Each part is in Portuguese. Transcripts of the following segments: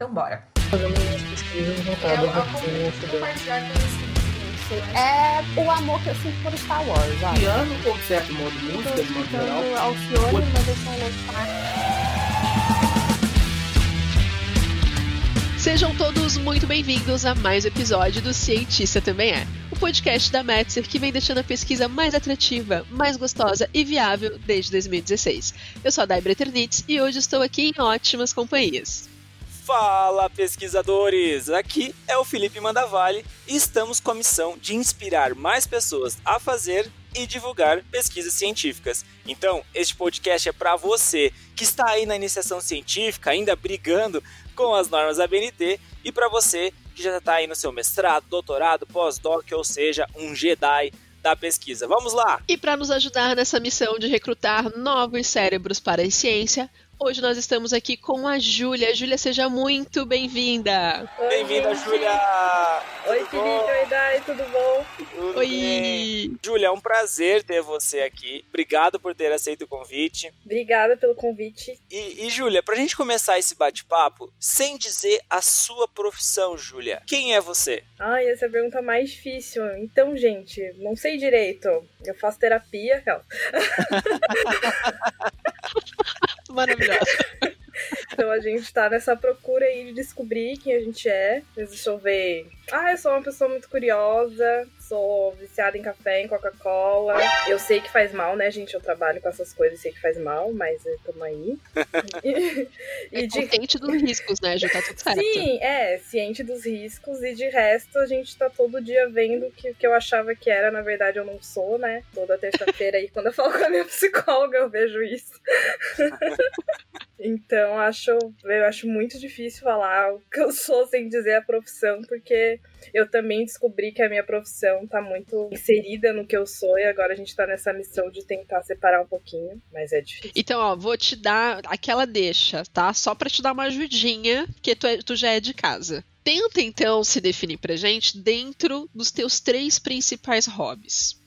Então bora. Fazendo umas pesquisas voltadas vocês. É o amor que eu sinto por Star Wars, olha. Piano ou certo modo música, de modo geral. mas eu sou. Sejam todos muito bem-vindos a mais um episódio do Cientista Também É, o podcast da Metzer que vem deixando a pesquisa mais atrativa, mais gostosa e viável desde 2016. Eu sou a Daibra Eternitz e hoje estou aqui em ótimas companhias. Fala, pesquisadores! Aqui é o Felipe Mandavale e estamos com a missão de inspirar mais pessoas a fazer e divulgar pesquisas científicas. Então, este podcast é para você que está aí na iniciação científica, ainda brigando com as normas da BNT, e para você que já está aí no seu mestrado, doutorado, pós-doc, ou seja, um Jedi da pesquisa. Vamos lá! E para nos ajudar nessa missão de recrutar novos cérebros para a ciência, hoje nós estamos aqui com a Júlia. Júlia, seja muito bem-vinda! Bem-vinda. Júlia! Oi, Felipe. bom? Oi, Dai. Tudo bom? Tudo bem? Oi! Júlia, é um prazer ter você aqui. Obrigado por ter aceito o convite. Obrigada pelo convite. E, e Júlia, pra gente começar esse bate-papo, sem dizer a sua profissão, Júlia, quem é você? Ai, essa é a pergunta mais difícil. Então, gente, não sei direito. Eu faço terapia. aquela. Maravilhosa! Então a gente tá nessa procura aí de descobrir quem a gente é. Deixa eu ver. Ah, eu sou uma pessoa muito curiosa. Sou viciada em café, em Coca-Cola. Eu sei que faz mal, né, gente? Eu trabalho com essas coisas e sei que faz mal, mas eu tamo aí. e, É e de consciente dos riscos, né, Ju? Tá tudo certo. Sim, é, ciente dos riscos e de resto a gente tá todo dia vendo que o que eu achava que era, na verdade eu não sou, né? Toda terça-feira aí, quando eu falo com a minha psicóloga, eu vejo isso. então acho, eu acho muito difícil falar o que eu sou sem dizer a profissão, porque eu também descobri que a minha profissão tá muito inserida no que eu sou e agora a gente tá nessa missão de tentar separar um pouquinho, mas é difícil. Então, ó, vou te dar aquela deixa, tá? Só pra te dar uma ajudinha, que tu, é- tu já é de casa. Tenta, então, se definir pra gente dentro dos teus três principais hobbies.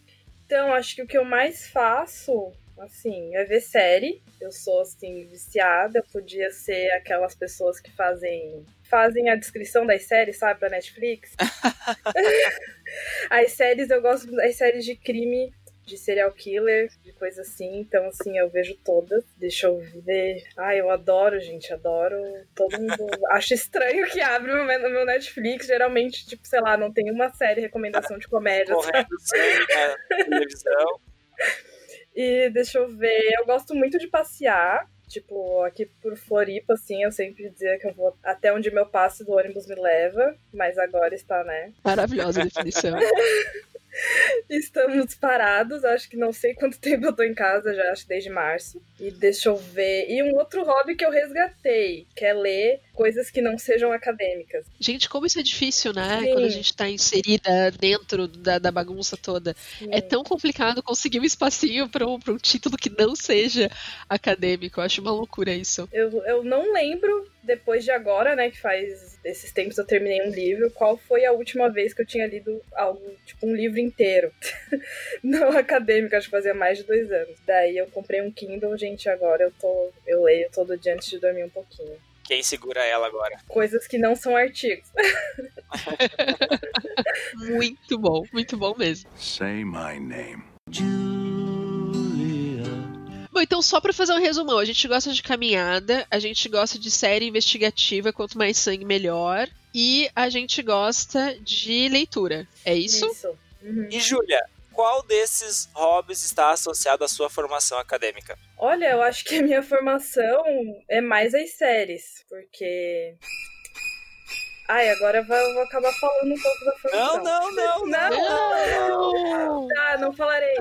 Então, acho que o que eu mais faço, assim, é ver série. Eu sou, assim, viciada. Eu podia ser aquelas pessoas que fazem fazem a descrição das séries, sabe, pra Netflix. as séries, eu gosto das séries de crime, de serial killer, de coisa assim. Então, assim, eu vejo todas. Deixa eu ver. Ai, eu adoro, gente, adoro. Todo mundo. Acho estranho que abre o meu, Netflix. Geralmente, tipo, sei lá, não tem uma série recomendação de comédia? Correndo sangue na televisão. E deixa eu ver, eu gosto muito de passear. Tipo, aqui por Floripa, assim, eu sempre dizia que eu vou até onde meu passe do ônibus me leva, mas agora está, né? Maravilhosa definição. Estamos parados, acho que não sei quanto tempo eu tô em casa, já acho desde março. E deixa eu ver. E um outro hobby que eu resgatei, que é ler coisas que não sejam acadêmicas. Gente, como isso é difícil, né? Sim. Quando a gente tá inserida dentro da, da bagunça toda. É tão complicado conseguir um espacinho pra um, pra um título que não seja acadêmico. Eu acho uma loucura isso. Eu, eu não lembro, depois de agora, né, que faz esses tempos eu terminei um livro, qual foi a última vez que eu tinha lido algo, tipo um livro inteiro. não acadêmico, acho que fazia mais de dois anos. Daí eu comprei um Kindle, gente, agora eu tô. Eu leio todo dia antes de dormir um pouquinho. Quem segura ela agora? Coisas que não são artigos. Muito bom, muito bom mesmo. Say my name. Bom, então só pra fazer um resumão, a gente gosta de caminhada, a gente gosta de série investigativa, quanto mais sangue melhor, e a gente gosta de leitura. É isso? Uhum. E Júlia, qual desses hobbies está associado à sua formação acadêmica? Olha, eu acho que a minha formação é mais as séries, porque. Ai, agora eu vou acabar falando um pouco da formação. Não, não, não, Não! Não! Tá, não falarei.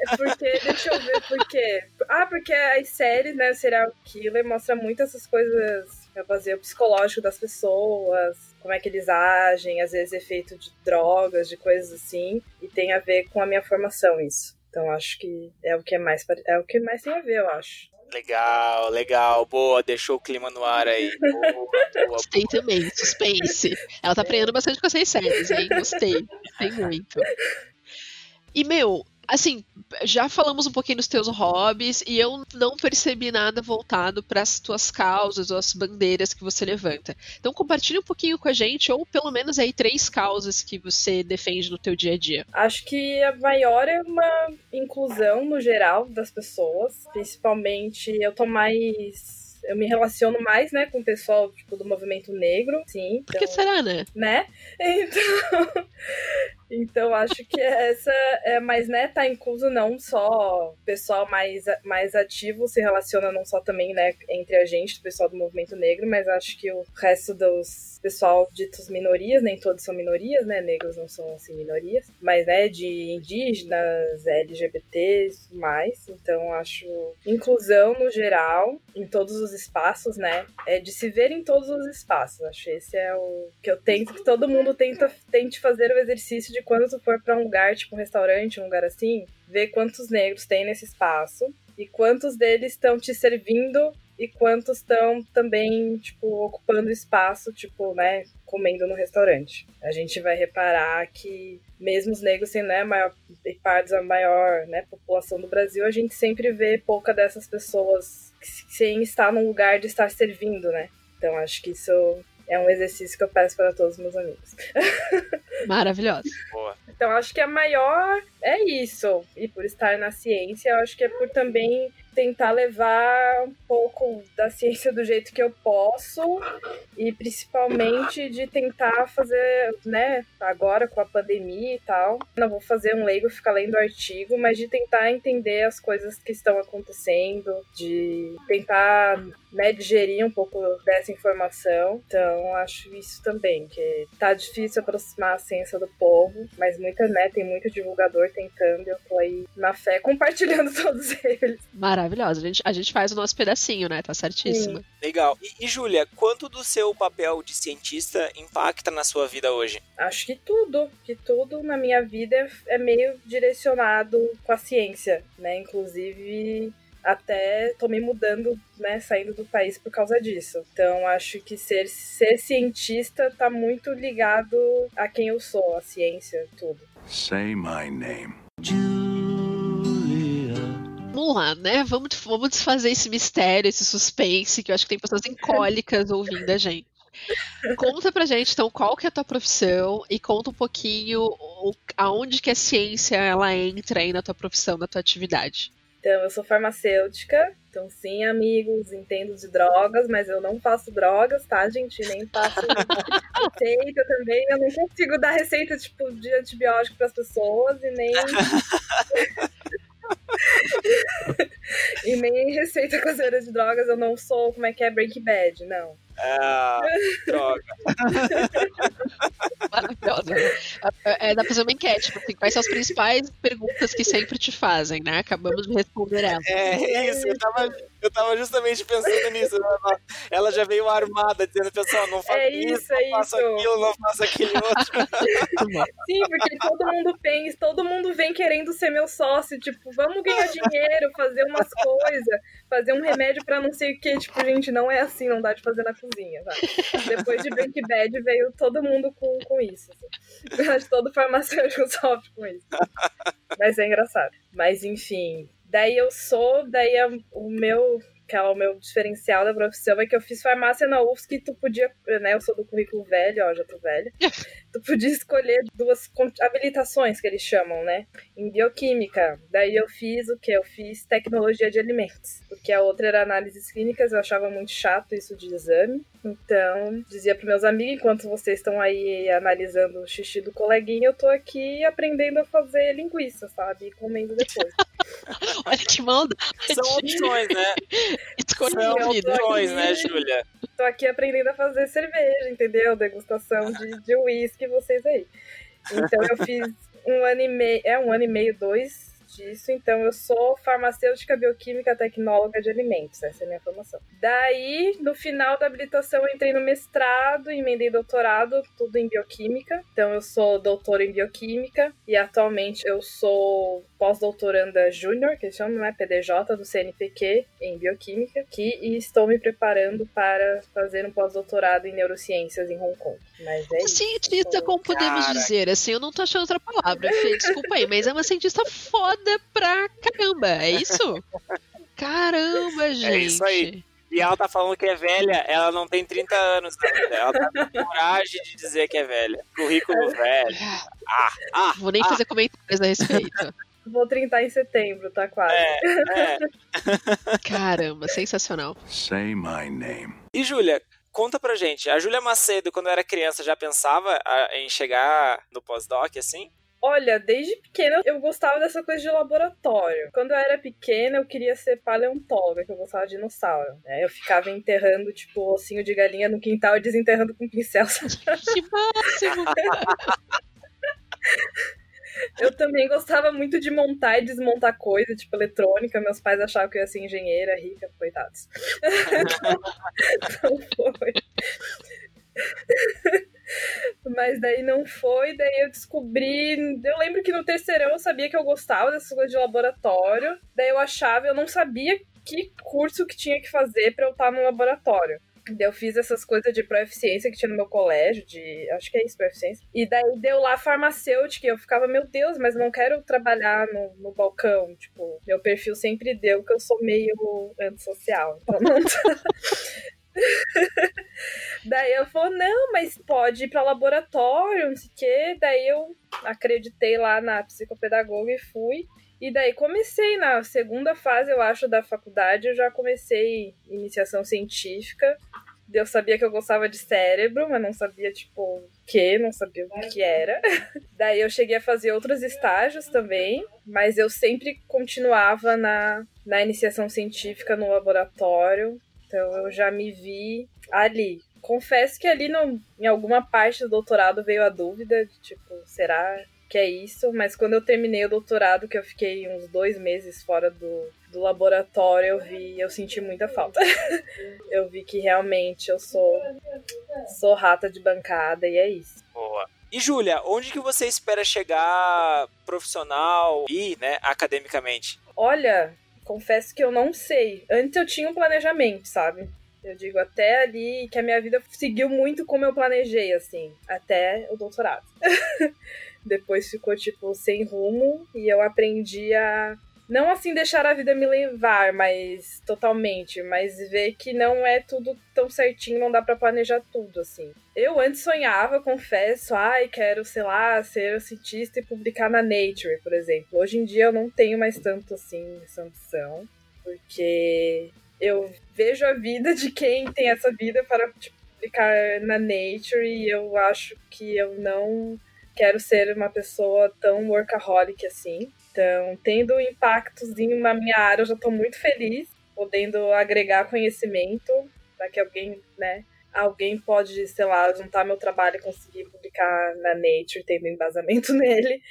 É porque, deixa eu ver por quê. Ah, porque as séries, né, o serial killer mostra muito essas coisas, fazer o psicológico das pessoas, como é que eles agem, às vezes efeito de drogas, de coisas assim, e tem a ver com a minha formação isso. Então acho que é o que é mais é o que mais tem a ver, eu acho. Legal, legal, boa, deixou o clima no ar aí. Boa, boa, Gostei também, suspense. Ela tá aprendendo bastante com essas séries, hein? Gostei. Gostei muito. E, meu, assim, já falamos um pouquinho dos teus hobbies e eu não percebi nada voltado para as tuas causas ou as bandeiras que você levanta. Então compartilha um pouquinho com a gente ou pelo menos aí três causas que você defende no teu dia a dia. Acho que a maior é uma inclusão no geral das pessoas, principalmente eu tô mais eu me relaciono mais, né, com o pessoal, tipo, do movimento negro, sim. Por que então, será, né? né? Então, então acho que essa é, mas né, tá incluso não só pessoal mais, mais ativo se relaciona não só também, né, entre a gente, o pessoal do movimento negro, mas acho que o resto dos pessoal ditos minorias, nem todos são minorias, né, negros não são assim minorias, mas né, de indígenas, LGBTs, mais. Então acho inclusão no geral em todos os espaços, né, é de se ver em todos os espaços. Acho esse é o que eu tento que todo mundo tenta tente fazer o exercício de quando tu for para um lugar, tipo um restaurante, um lugar assim, ver quantos negros tem nesse espaço e quantos deles estão te servindo e quantos estão também, tipo, ocupando espaço, tipo, né, comendo no restaurante. A gente vai reparar que mesmo os negros sendo né, maior, partes a maior né, população do Brasil, a gente sempre vê pouca dessas pessoas sem estar num lugar de estar servindo, né? Então acho que isso é um exercício que eu peço para todos os meus amigos. Maravilhosa. Boa. Então acho que a maior é isso. E por estar na ciência, eu acho que é por também tentar levar um pouco da ciência do jeito que eu posso e principalmente de tentar fazer, né, agora com a pandemia e tal. Não vou fazer um leigo ficar lendo artigo, mas de tentar entender as coisas que estão acontecendo, de tentar né, digerir um pouco dessa informação. Então, acho isso também, que tá difícil aproximar a ciência do povo, mas muita, né, tem muito divulgador tentando, eu tô aí na fé compartilhando todos eles. Maravilhoso maravilhosa. A gente, a gente faz o nosso pedacinho, né? Tá certíssima. Legal. E, e Júlia, quanto do seu papel de cientista impacta na sua vida hoje? Acho que tudo, que tudo na minha vida é meio direcionado com a ciência, né? Inclusive até tô me mudando, né, saindo do país por causa disso. Então acho que ser, ser cientista tá muito ligado a quem eu sou, a ciência, tudo. Say my name. Vamos lá, né? Vamos, vamos desfazer esse mistério, esse suspense, que eu acho que tem pessoas incólicas ouvindo a gente. Conta pra gente, então, qual que é a tua profissão e conta um pouquinho o, aonde que a ciência ela entra aí na tua profissão, na tua atividade. Então, eu sou farmacêutica, então sim, amigos, entendo de drogas, mas eu não faço drogas, tá, gente? Nem faço receita também. Eu não consigo dar receita, tipo, de antibiótico para as pessoas e nem... e nem receita caseira de drogas, eu não sou, como é que é, Breaking Bad, não. Ah, droga. Maravilhosa. É, dá pra fazer uma enquete, tipo assim, quais são as principais perguntas que sempre te fazem, né? Acabamos de responder elas. É isso, eu tava, eu tava justamente pensando nisso. Ela, ela já veio armada, dizendo, pessoal, não faça É isso, isso, é não faça isso. aquilo, não faça aquele outro. Sim, porque todo mundo pensa, todo mundo vem querendo ser meu sócio, tipo, vamos ganhar dinheiro, fazer umas coisas, fazer um remédio pra não sei o que, tipo, gente, não é assim, não dá de fazer na cozinha, sabe? Depois de Breaking Bad veio todo mundo com, com isso. Assim. Acho que todo farmacêutico sofre com isso. Mas é engraçado. Mas enfim, daí eu sou, daí a- o meu que é o meu diferencial da profissão, é que eu fiz farmácia na UFSC e tu podia, né, eu sou do currículo velho, ó, já tô velha, tu podia escolher duas habilitações que eles chamam, né, em bioquímica. Daí eu fiz o que? Eu fiz tecnologia de alimentos, porque a outra era análises clínicas, eu achava muito chato isso de exame. Então, dizia para meus amigos, enquanto vocês estão aí analisando o xixi do coleguinha, eu tô aqui aprendendo a fazer linguiça, sabe? E comendo depois. Olha que manda. São opções, né? Escolha São opções, né, Júlia? tô aqui aprendendo a fazer cerveja, entendeu? Degustação de, de uísque, vocês aí. Então eu fiz um ano e meio, é um ano e meio, dois disso. Então eu sou farmacêutica bioquímica tecnóloga de alimentos, essa é a minha formação. Daí, no final da habilitação, eu entrei no mestrado, emendei doutorado, tudo em bioquímica. Então eu sou doutora em bioquímica e atualmente eu sou pós-doutoranda júnior, que chama, né, PDJ, do CNPq, em Bioquímica, que, e estou me preparando para fazer um pós-doutorado em neurociências em Hong Kong. Mas é isso. Cientista, como podemos Cara. dizer, assim, eu não tô achando outra palavra, Fê, desculpa aí, mas é uma cientista foda pra caramba, é isso? Caramba, gente. É isso aí. E ela tá falando que é velha, ela não tem 30 anos ainda. Ela tá com coragem de dizer que é velha. Currículo velho. Ah, ah, Vou nem ah, fazer comentários a respeito. Vou 30 em setembro, tá quase. É, é. Caramba, sensacional. Say my name. E Júlia, conta pra gente. A Júlia Macedo, quando era criança, já pensava em chegar no pós-doc, assim? Olha, desde pequena eu gostava dessa coisa de laboratório. Quando eu era pequena, eu queria ser paleontóloga, que eu gostava de dinossauro. né? Eu ficava enterrando, tipo, ossinho de galinha no quintal e desenterrando com pincel. Que máximo! Eu também gostava muito de montar e desmontar coisa, tipo eletrônica. Meus pais achavam que eu ia ser engenheira, rica, coitados. não foi. Mas daí não foi, daí eu descobri. Eu lembro que no terceirão eu sabia que eu gostava dessas coisas de laboratório. Daí eu achava, eu não sabia que curso que tinha que fazer pra eu estar no laboratório. Eu fiz essas coisas de proeficiência que tinha no meu colégio, de. Acho que é isso, proeficiência. E daí deu lá farmacêutica e eu ficava, meu Deus, mas não quero trabalhar no, no balcão. Tipo, meu perfil sempre deu que eu sou meio antissocial. Então não. Daí eu falou, não, mas pode ir pra laboratório, não sei o quê. Daí eu acreditei lá na psicopedagoga e fui. E daí comecei na segunda fase, eu acho, da faculdade, eu já comecei iniciação científica. Eu sabia que eu gostava de cérebro, mas não sabia, tipo, o que, não sabia o que era. Daí eu cheguei a fazer outros estágios também, mas eu sempre continuava na, na iniciação científica no laboratório. Então eu já me vi ali. Confesso que ali no, em alguma parte do doutorado veio a dúvida de tipo, será que é isso? Mas quando eu terminei o doutorado, que eu fiquei uns dois meses fora do, do laboratório, eu vi, eu senti muita falta. eu vi que realmente eu sou, sou rata de bancada e é isso. Boa. E Júlia, onde que você espera chegar profissional e, né, academicamente? Olha, confesso que eu não sei. Antes eu tinha um planejamento, sabe? Eu digo até ali que a minha vida seguiu muito como eu planejei, assim, até o doutorado. Depois ficou, tipo, sem rumo e eu aprendi a. Não assim deixar a vida me levar, mas totalmente, mas ver que não é tudo tão certinho, não dá pra planejar tudo, assim. Eu antes sonhava, confesso, ai, quero, sei lá, ser cientista e publicar na Nature, por exemplo. Hoje em dia eu não tenho mais tanto, assim, essa ambição, porque eu vejo a vida de quem tem essa vida para tipo, publicar na Nature e eu acho que eu não quero ser uma pessoa tão workaholic assim. Então, tendo impactozinho na minha área, eu já estou muito feliz, podendo agregar conhecimento para que alguém, né, alguém pode, sei lá, juntar meu trabalho e conseguir publicar na Nature, tendo embasamento nele.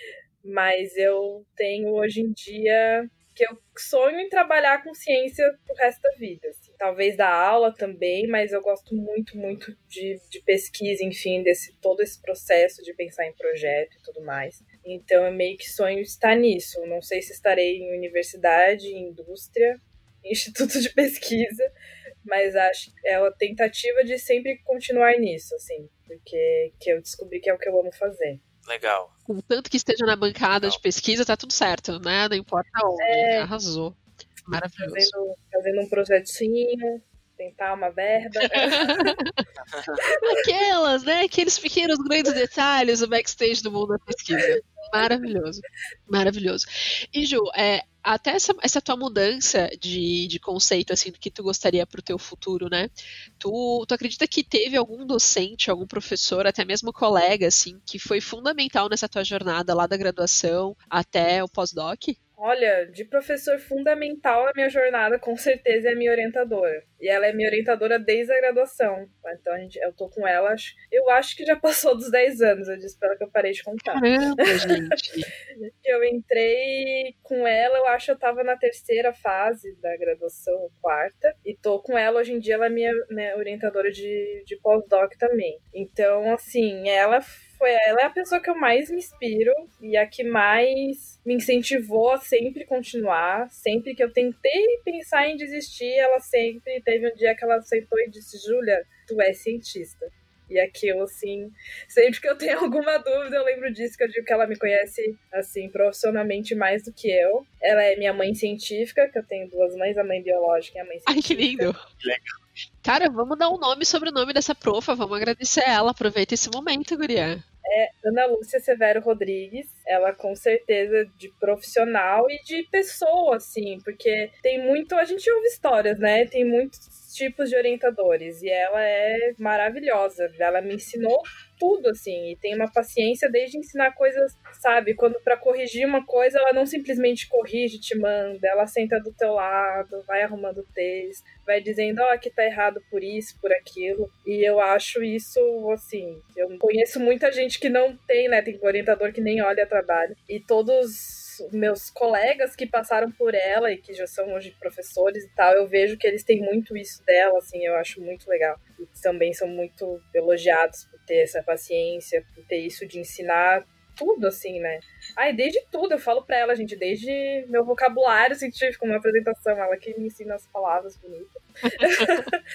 Mas eu tenho hoje em dia que eu sonho em trabalhar com ciência pro resto da vida. Assim. Talvez dar aula também, mas eu gosto muito, muito de, de pesquisa, enfim, desse todo esse processo de pensar em projeto e tudo mais. Então eu meio que sonho estar nisso. Não sei se estarei em universidade, em indústria, em instituto de pesquisa, mas acho que é a tentativa de sempre continuar nisso, assim, porque que eu descobri que é o que eu amo fazer. Legal. Contanto que esteja na bancada de pesquisa, tá tudo certo, né? Não importa onde. É. Arrasou. Maravilhoso. Fazendo, fazendo um projetinho, tentar uma verba. Aquelas, né? Aqueles pequenos grandes detalhes do backstage do mundo da pesquisa. Maravilhoso. Maravilhoso. E Ju, é, até essa, essa tua mudança de, de conceito, assim, do que tu gostaria pro teu futuro, né? Tu, tu acredita que teve algum docente, algum professor, até mesmo colega, assim, que foi fundamental nessa tua jornada lá da graduação até o pós-doc? Olha, de professor fundamental na minha jornada, com certeza é a minha orientadora. E ela é minha orientadora desde a graduação. Então a gente, eu tô com ela, acho- eu acho que já passou dos 10 anos, eu disse pra ela que eu parei de contar. Caramba, gente. Eu entrei com ela, eu acho que eu tava na terceira fase da graduação, quarta, e tô com ela hoje em dia, ela é minha, minha orientadora de, de pós-doc também. Então, assim, ela foi ela é a pessoa que eu mais me inspiro e a que mais me incentivou a sempre continuar. Sempre que eu tentei pensar em desistir, ela sempre teve um dia que ela sentou e disse: Júlia, tu é cientista. E aquilo, assim, sempre que eu tenho alguma dúvida, eu lembro disso, que eu digo que ela me conhece, assim, profissionalmente mais do que eu. Ela é minha mãe científica, que eu tenho duas mães, a mãe biológica e a mãe científica. Ai, que lindo. Legal. Cara, vamos dar um nome sobre o nome dessa profa, vamos agradecer ela. Aproveita esse momento, guria. É Ana Lúcia Severo Rodrigues. Ela com certeza de profissional e de pessoa, assim, porque tem muito. A gente ouve histórias, né? Tem muitos tipos de orientadores e ela é maravilhosa. Ela me ensinou tudo, assim, e tem uma paciência desde ensinar coisas, sabe? Quando para corrigir uma coisa, ela não simplesmente corrige, te manda, ela senta do teu lado, vai arrumando o texto, vai dizendo, ó, oh, aqui tá errado por isso, por aquilo. E eu acho isso, assim, eu conheço muita gente que não tem, né? Tem orientador que nem olha trabalho. E todos meus colegas que passaram por ela e que já são hoje professores e tal, eu vejo que eles têm muito isso dela, assim, eu acho muito legal. E também são muito elogiados por ter essa paciência, por ter isso de ensinar tudo, assim, né? Ai, desde tudo, eu falo pra ela, gente, desde meu vocabulário científico, uma apresentação, ela que me ensina as palavras bonitas.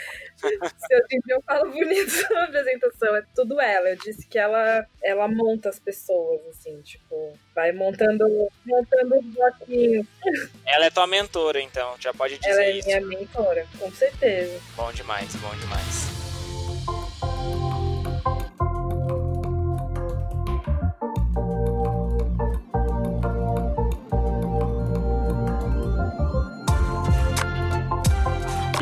Se eu, eu falo bonito na apresentação, é tudo ela. Eu disse que ela, ela monta as pessoas, assim, tipo, vai montando, montando os bloquinhos. Ela é tua mentora, então, já pode dizer ela é isso. minha mentora, com certeza. Bom demais, bom demais.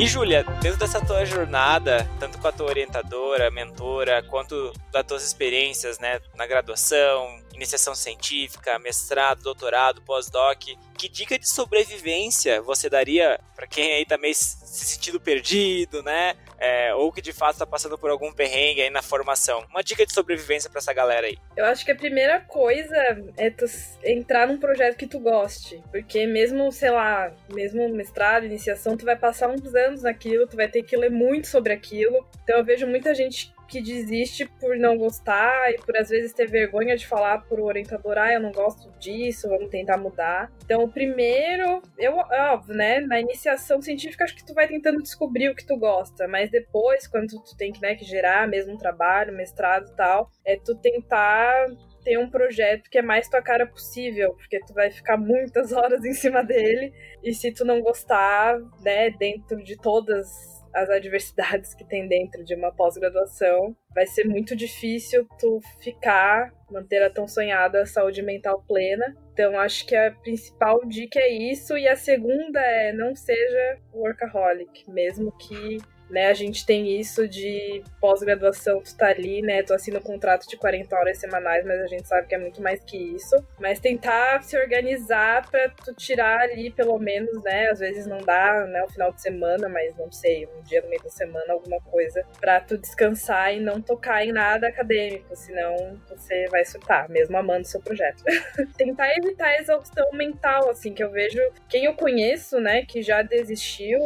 E Júlia, dentro dessa tua jornada, tanto com a tua orientadora, mentora, quanto das tuas experiências, né, na graduação, iniciação científica, mestrado, doutorado, pós-doc, que dica de sobrevivência você daria para quem aí tá meio se sentindo perdido, né? É, ou que de fato está passando por algum perrengue aí na formação. Uma dica de sobrevivência para essa galera aí. Eu acho que a primeira coisa é tu entrar num projeto que tu goste, porque mesmo, sei lá, mesmo mestrado, iniciação, tu vai passar uns anos naquilo, tu vai ter que ler muito sobre aquilo. Então eu vejo muita gente que desiste por não gostar e por às vezes ter vergonha de falar pro orientador, ah, eu não gosto disso, vamos tentar mudar. Então, o primeiro, eu, óbvio, né, na iniciação científica acho que tu vai tentando descobrir o que tu gosta, mas depois, quando tu tem que, né, que gerar mesmo trabalho, mestrado e tal, é tu tentar ter um projeto que é mais tua cara possível, porque tu vai ficar muitas horas em cima dele, e se tu não gostar, né, dentro de todas as adversidades que tem dentro de uma pós-graduação, vai ser muito difícil tu ficar, manter a tão sonhada saúde mental plena. Então, acho que a principal dica é isso, e a segunda é não seja workaholic, mesmo que né? A gente tem isso de pós-graduação, tu tá ali, né? Tu assina um contrato de 40 horas semanais, mas a gente sabe que é muito mais que isso. Mas tentar se organizar para tu tirar ali, pelo menos, né? Às vezes não dá, né? O final de semana, mas não sei, um dia no meio da semana, alguma coisa, pra tu descansar e não tocar em nada acadêmico, senão você vai surtar, mesmo amando seu projeto. tentar evitar a exaustão mental, assim, que eu vejo quem eu conheço, né, que já desistiu,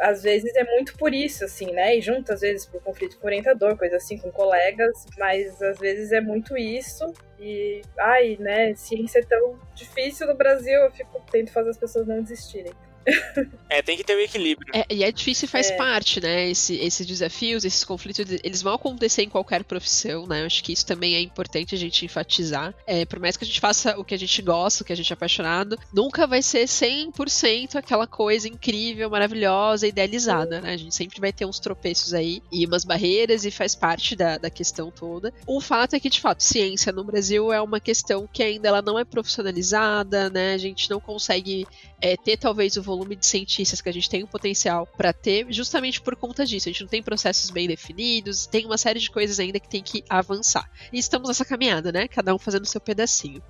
às vezes é muito por isso, assim, né? E junto, às vezes, por conflito com orientador, coisa assim, com colegas, mas às vezes é muito isso. E, ai, né, ciência é tão difícil no Brasil, eu fico, tento fazer as pessoas não desistirem. É, tem que ter o um equilíbrio. É, e é difícil e faz é. parte, né? Esse, esses desafios, esses conflitos, eles vão acontecer em qualquer profissão, né? Eu acho que isso também é importante a gente enfatizar. É, por mais que a gente faça o que a gente gosta, o que a gente é apaixonado, nunca vai ser 100% aquela coisa incrível, maravilhosa, idealizada, né? A gente sempre vai ter uns tropeços aí e umas barreiras e faz parte da, da questão toda. O fato é que, de fato, ciência no Brasil é uma questão que ainda ela não é profissionalizada, né? A gente não consegue é, ter talvez o volume de cientistas que a gente tem o potencial para ter, justamente por conta disso. A gente não tem processos bem definidos, tem uma série de coisas ainda que tem que avançar. E estamos nessa caminhada, né? Cada um fazendo o seu pedacinho.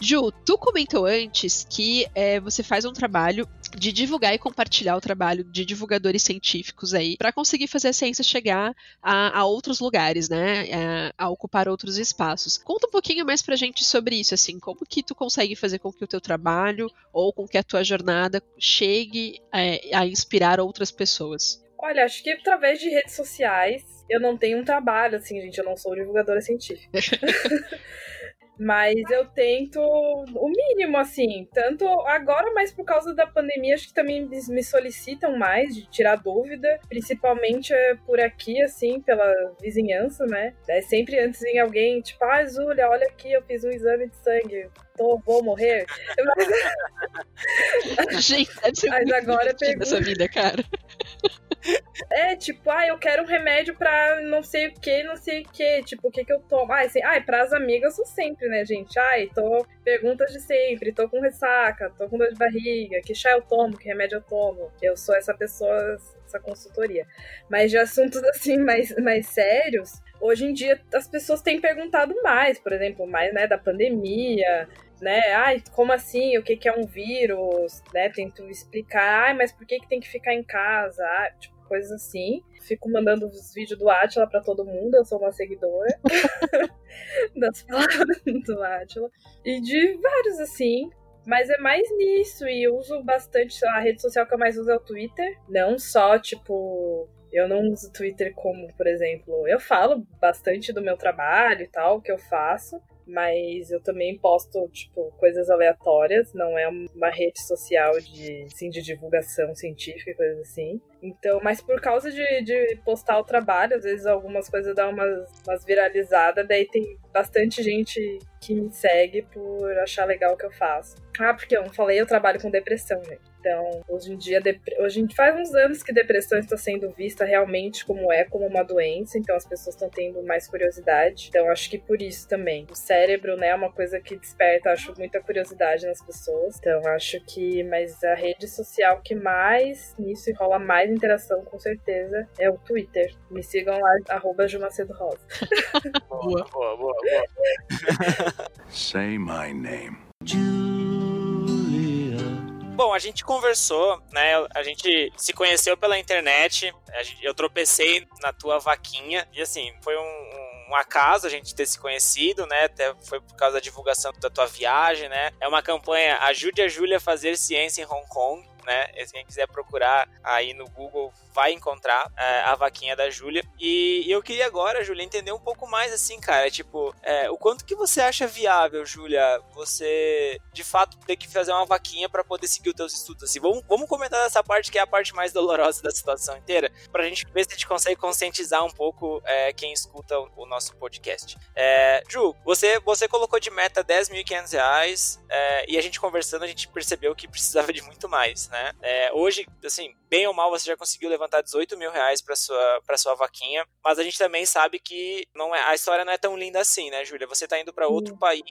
Ju, tu comentou antes que é, você faz um trabalho de divulgar e compartilhar o trabalho de divulgadores científicos aí para conseguir fazer a ciência chegar a, a outros lugares, né? A, é, a, ocupar outros espaços. Conta um pouquinho mais pra gente sobre isso, assim, como que tu consegue fazer com que o teu trabalho ou com que a tua jornada chegue é, a inspirar outras pessoas? Olha, acho que através de redes sociais eu não tenho um trabalho, assim, gente, eu não sou divulgadora científica. Mas eu tento o mínimo, assim. Tanto agora, mas por causa da pandemia, acho que também me solicitam mais de tirar dúvida. Principalmente é, por aqui, assim, pela vizinhança, né? É sempre antes em alguém, tipo, ah, Zúlia, olha aqui, eu fiz um exame de sangue. Tô, vou morrer. Gente, deve ser Mas muito agora pegou. essa vida, cara. É, tipo, ah, eu quero um remédio pra não sei o que, não sei o que. Tipo, o que que eu tomo? Ai, assim, ai, pras amigas sou sempre, né, gente? Ai, tô. Perguntas de sempre, tô com ressaca, tô com dor de barriga, que chá eu tomo, que remédio eu tomo. Eu sou essa pessoa, essa consultoria. Mas de assuntos assim, mais, mais sérios, hoje em dia as pessoas têm perguntado mais, por exemplo, mais, né, da pandemia, né? Ai, como assim? O que, que é um vírus? Né? Tento explicar, ai, mas por que, que tem que ficar em casa? Tipo, coisas assim. Fico mandando os vídeos do Atila pra todo mundo, eu sou uma seguidora das palavras do Atila. E de vários assim. Mas é mais nisso, e uso bastante. A rede social que eu mais uso é o Twitter. Não só, tipo, eu não uso Twitter como, por exemplo, eu falo bastante do meu trabalho e tal, que eu faço, mas eu também posto, tipo, coisas aleatórias, não é uma rede social de, assim, de divulgação científica e coisas assim. Então, mas por causa de, de postar o trabalho, às vezes algumas coisas dão umas, umas viralizadas, daí tem bastante gente que me segue por achar legal o que eu faço. Ah, porque eu não falei, eu trabalho com depressão, gente. Então, hoje em dia, hoje em- faz uns anos que depressão está sendo vista realmente como é, como uma doença, então as pessoas estão tendo mais curiosidade. Então, acho que por isso também. O cérebro, né, é uma coisa que desperta, acho, muita curiosidade nas pessoas. Então, acho que, mas a rede social que mais nisso rola mais interação, com certeza, é o Twitter. Me sigam lá, arroba Jumacedo Rosa. Boa, boa, boa, boa. Say my name. Bom, a gente conversou, né? A gente se conheceu pela internet. Eu tropecei na tua vaquinha. E assim, foi um, um- um acaso a gente ter se conhecido, né? Até foi por causa da divulgação da tua viagem, né? É uma campanha Ajude a Júlia a fazer ciência em Hong Kong. Né? Quem quiser procurar aí no Google vai encontrar é, a vaquinha da Júlia. E, e eu queria agora, Júlia, entender um pouco mais assim, cara. Tipo, é, o quanto que você acha viável, Júlia, você de fato ter que fazer uma vaquinha para poder seguir os teus estudos. Assim, vamos, vamos comentar essa parte que é a parte mais dolorosa da situação inteira, pra gente ver se a gente consegue conscientizar um pouco é, quem escuta o, o nosso podcast. É, Ju, você, você colocou de meta 10.500 reais é, e a gente conversando, a gente percebeu que precisava de muito mais, né? É, hoje, assim, bem ou mal, você já conseguiu levantar 18 mil reais pra sua, pra sua vaquinha, mas a gente também sabe que não é, a história não é tão linda assim, né, Júlia? Você tá indo pra outro país,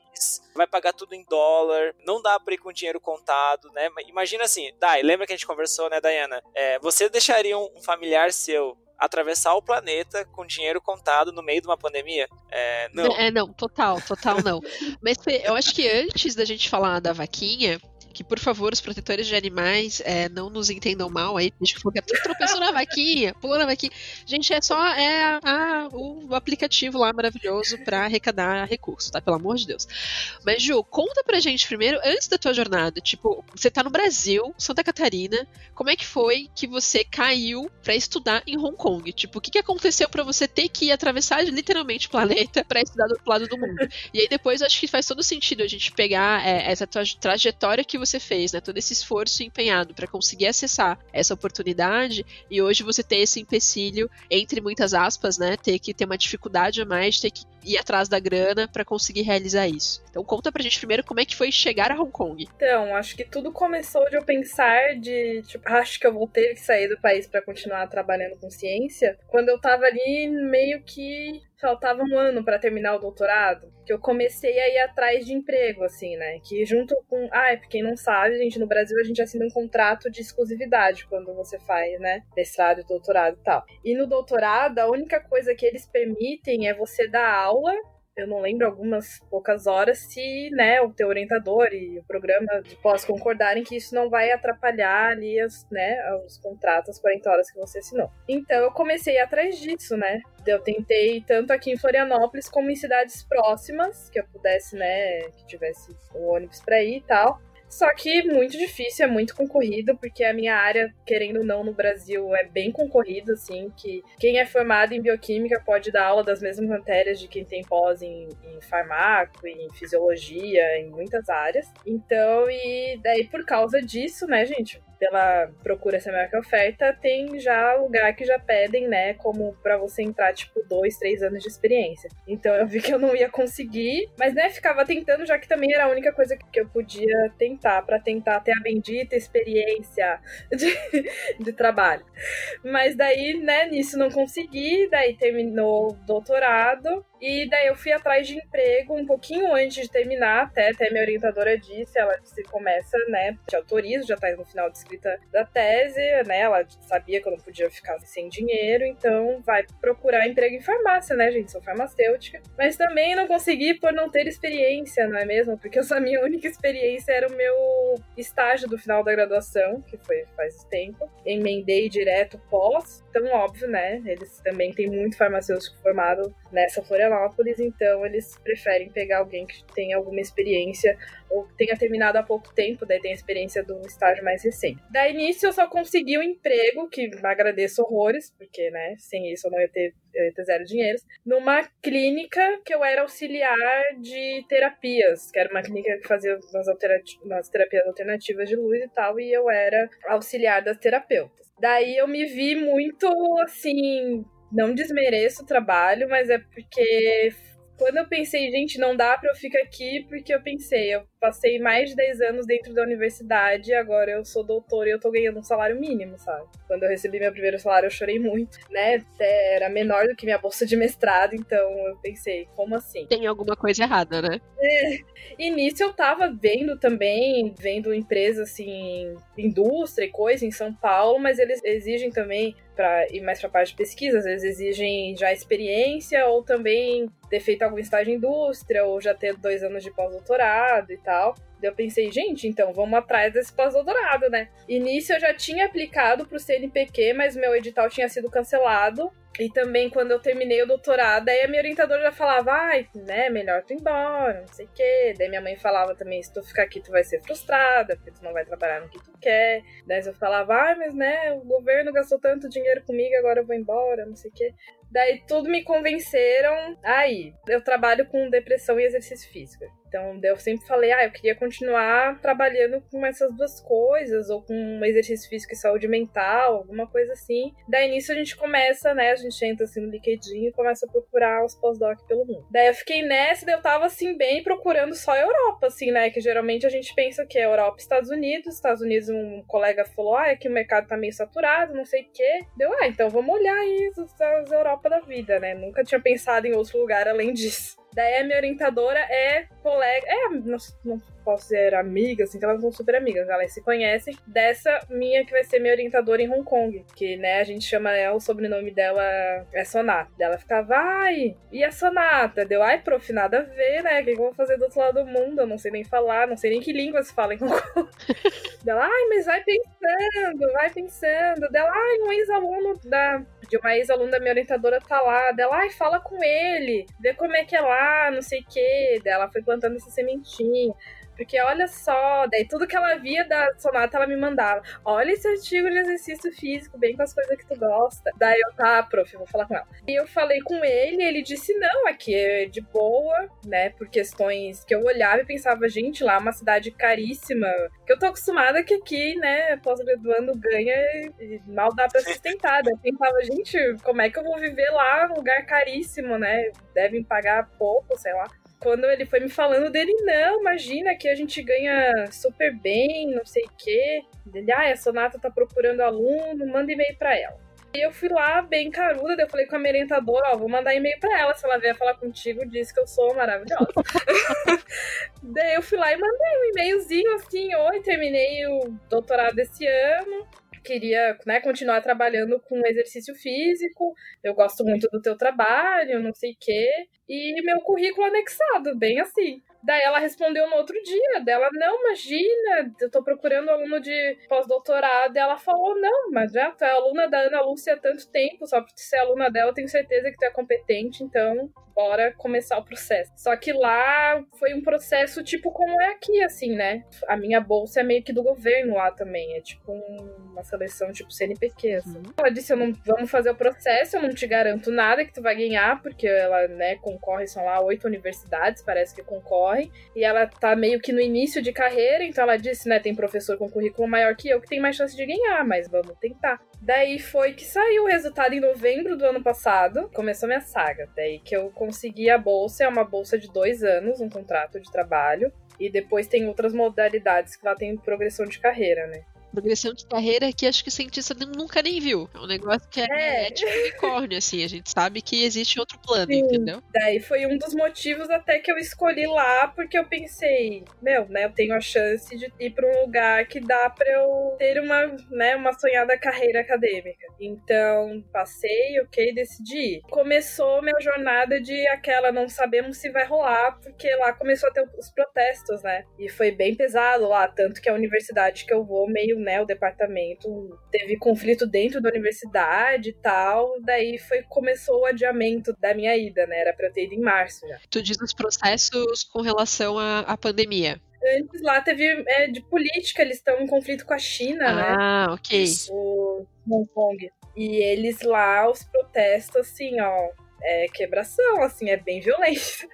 vai pagar tudo em dólar, não dá pra ir com dinheiro contado, né? Imagina assim, Dai, lembra que a gente conversou, né, Dayana? É, você deixaria um, um familiar seu atravessar o planeta com dinheiro contado no meio de uma pandemia? É, não. É, não, total, total não. Mas eu acho que antes da gente falar da vaquinha, que por favor, os protetores de animais é, não nos entendam mal aí, a gente falou que é tropeçou na vaquinha, pulou na vaquinha. Gente, é só é a- o aplicativo lá maravilhoso pra arrecadar recursos, tá? Pelo amor de Deus. Mas, Ju, conta pra gente primeiro, antes da tua jornada, tipo, você tá no Brasil, Santa Catarina, como é que foi que você caiu pra estudar em Hong Kong? Tipo, o que, que aconteceu pra você ter que atravessar literalmente o planeta pra estudar do outro lado do mundo? E aí depois acho que faz todo sentido a gente pegar é, essa tua trajetória que você fez, né? Todo esse esforço empenhado pra conseguir acessar essa oportunidade e hoje você ter esse empecilho, entre muitas aspas, né? Ter que ter uma dificuldade a mais, ter que ir atrás da grana pra conseguir realizar isso. Então conta pra gente primeiro como é que foi chegar a Hong Kong. Então, acho que tudo começou de eu pensar de, tipo, acho que eu vou ter que sair do país pra continuar trabalhando com ciência, quando eu tava ali meio que faltava um ano pra terminar o doutorado, que eu comecei a ir atrás de emprego, assim, né? Que junto com. Ai, pra quem não sabe, gente, no Brasil a gente assina um contrato de exclusividade quando você faz, né? Mestrado doutorado e tal. E no doutorado, a única coisa que eles permitem é você dar aula eu não lembro algumas poucas horas se né o teu orientador e o programa de pós concordarem que isso não vai atrapalhar ali as, né os contratos as 40 horas que você assinou. Então eu comecei atrás disso né. Eu tentei tanto aqui em Florianópolis como em cidades próximas que eu pudesse né que tivesse o ônibus para ir e tal Só que muito difícil, é muito concorrido, porque a minha área, querendo ou não, no Brasil é bem concorrido, assim, que quem é formado em bioquímica pode dar aula das mesmas matérias de quem tem pós em, em em fisiologia, em muitas áreas. Então, e daí por causa disso, né, gente, pela procura ser maior que oferta, tem já lugar que já pedem, né, como para você entrar, tipo, dois, três anos de experiência. Então eu vi que eu não ia conseguir, mas, né, ficava tentando, já que também era a única coisa que eu podia tentar, para tentar ter a bendita experiência de, de trabalho. Mas daí, né, nisso não consegui, daí terminou o doutorado, e daí eu fui atrás de emprego um pouquinho antes de terminar, até, até minha orientadora disse, ela disse, começa, né, te autorizo, já tá no final de escrita da tese, né, ela sabia que eu não podia ficar sem dinheiro, então vai procurar emprego em farmácia, né, gente, sou farmacêutica, mas também não consegui por não ter experiência, não é mesmo? Porque essa minha única experiência era o meu estágio do final da graduação, que foi faz tempo, emendei direto pós, então óbvio, né, eles também têm muito farmacêutico formado nessa Florianópolis, então eles preferem pegar alguém que tenha alguma experiência ou tenha terminado há pouco tempo, daí tem a experiência do estágio mais recente. Da início eu só consegui um emprego, que agradeço horrores, porque, né, sem isso eu não ia ter, ia ter zero dinheiro, numa clínica que eu era auxiliar de terapias, que era uma clínica que fazia umas, umas terapias alternativas de luz e tal, e eu era auxiliar das terapeutas. Daí eu me vi muito assim não desmereço o trabalho, mas é porque quando eu pensei, gente, não dá pra eu ficar aqui, porque eu pensei, eu passei mais de 10 anos dentro da universidade e agora eu sou doutora e eu tô ganhando um salário mínimo, sabe? Quando eu recebi meu primeiro salário, eu chorei muito, né? Até era menor do que minha bolsa de mestrado, então eu pensei, como assim? Tem alguma coisa errada, né? É. E nisso eu tava vendo também, vendo empresas assim, indústria e coisa em São Paulo, mas eles exigem também para ir mais para a parte de pesquisa, às vezes exigem já experiência ou também ter feito algum estágio em indústria ou já ter dois anos de pós-doutorado e tal tal. Eu pensei, gente, então vamos atrás desse pós-doutorado, né? Início eu já tinha aplicado pro CNPq, mas meu edital tinha sido cancelado. E também quando eu terminei o doutorado, aí a minha orientadora já falava, ai, né, melhor tu ir embora, não sei o quê. Daí minha mãe falava também, se tu ficar aqui, tu vai ser frustrada, porque tu não vai trabalhar no que tu quer. Daí eu falava, ai, mas né, o governo gastou tanto dinheiro comigo, agora eu vou embora, não sei o quê. Daí tudo me convenceram. Aí, eu trabalho com depressão e exercício físico. Então, eu sempre falei, ah, eu queria continuar trabalhando com essas duas coisas, ou com exercício físico e saúde mental, alguma coisa assim. Daí nisso a gente começa, né? A gente entra assim no LinkedIn e começa a procurar os pós-doc pelo mundo. Daí eu fiquei nessa, daí eu tava assim, bem procurando só a Europa, assim, né? Que geralmente a gente pensa que é Europa e Estados Unidos. Estados Unidos, um colega falou, ah, é que o mercado tá meio saturado, não sei o quê. Deu, ah, então vamos olhar aí as, as Europa da vida, né? Nunca tinha pensado em outro lugar além disso. Daí a minha orientadora é colega. É, não, não posso ser amiga, assim, que elas são super amigas, elas se conhecem. Dessa minha que vai ser minha orientadora em Hong Kong, que, né, a gente chama ela, o sobrenome dela é Sonata. Ela fica, vai, e a Sonata? Deu, ai, prof, nada a ver, né? O que eu vou fazer do outro lado do mundo? Eu não sei nem falar, não sei nem que língua se fala em Hong Kong. dela, ai, mas vai pensando, vai pensando. Dela, ai, um ex-aluno da, de uma ex-aluna da minha orientadora tá lá. Dela, ai, fala com ele, vê como é que é lá, não sei o quê. Dela foi plantando essa sementinha. Porque olha só, daí tudo que ela via da sonata ela me mandava. Olha esse artigo de exercício físico, bem com as coisas que tu gosta. Daí eu, tá, prof, vou falar com ela. E eu falei com ele, ele disse: não, aqui é de boa, né? Por questões que eu olhava e pensava, gente, lá é uma cidade caríssima. Que eu tô acostumada que aqui, né, pós-graduando ganha e mal dá pra sustentar. Daí eu pensava, gente, como é que eu vou viver lá num lugar caríssimo, né? Devem pagar pouco, sei lá quando ele foi me falando dele, não, imagina que a gente ganha super bem, não sei o quê. Ele, ah, a Sonata tá procurando aluno, manda e-mail pra ela. E eu fui lá, bem caruda, eu falei com a minha orientadora, ó, vou mandar e-mail pra ela, se ela vier falar contigo, diz que eu sou maravilhosa. daí eu fui lá e mandei um e-mailzinho assim, oi, terminei o doutorado esse ano, queria né, continuar trabalhando com exercício físico, eu gosto muito do teu trabalho, não sei o quê. e meu currículo anexado, bem assim. Daí ela respondeu no outro dia, dela, não, imagina, eu tô procurando aluno de pós-doutorado. Ela falou, não, mas já tu é aluna da Ana Lúcia há tanto tempo, só por ser aluna dela, eu tenho certeza que tu é competente, então bora começar o processo. Só que lá foi um processo tipo como é aqui, assim, né? A minha bolsa é meio que do governo lá também, é tipo um, uma seleção tipo CNPq, assim. Uhum. Ela disse, eu não, vamos fazer o processo, eu não te garanto nada que tu vai ganhar, porque ela, né, concorre, são lá oito universidades, parece que concorrem, e ela tá meio que no início de carreira, então ela disse, né, tem professor com currículo maior que eu que tem mais chance de ganhar, mas vamos tentar. Daí foi que saiu o resultado em novembro do ano passado, começou minha saga, daí que eu consegui a bolsa, é uma bolsa de dois anos, um contrato de trabalho, e depois tem outras modalidades que lá tem progressão de carreira, né? Progressão de carreira que acho que o cientista nunca nem viu. É um negócio que é, é. tipo unicórnio, assim. A gente sabe que existe outro plano, Sim. entendeu? Daí foi um dos motivos até que eu escolhi lá, porque eu pensei, meu, né, eu tenho a chance de ir para um lugar que dá para eu ter uma, né, uma sonhada carreira acadêmica. Então, passei, ok, decidi. Começou minha jornada de aquela não sabemos se vai rolar, porque lá começou a ter os protestos, né? E foi bem pesado lá, tanto que a universidade que eu vou meio né, o departamento teve conflito dentro da universidade e tal, daí foi começou o adiamento da minha ida, né? Era para ter ido em março já. Tu diz os processos com relação à, à pandemia. Antes lá teve é, de política, eles estão em conflito com a China, ah, né? Ah, ok. O Hong Kong. E eles lá, os protestos, assim, ó, é quebração, assim, é bem violento.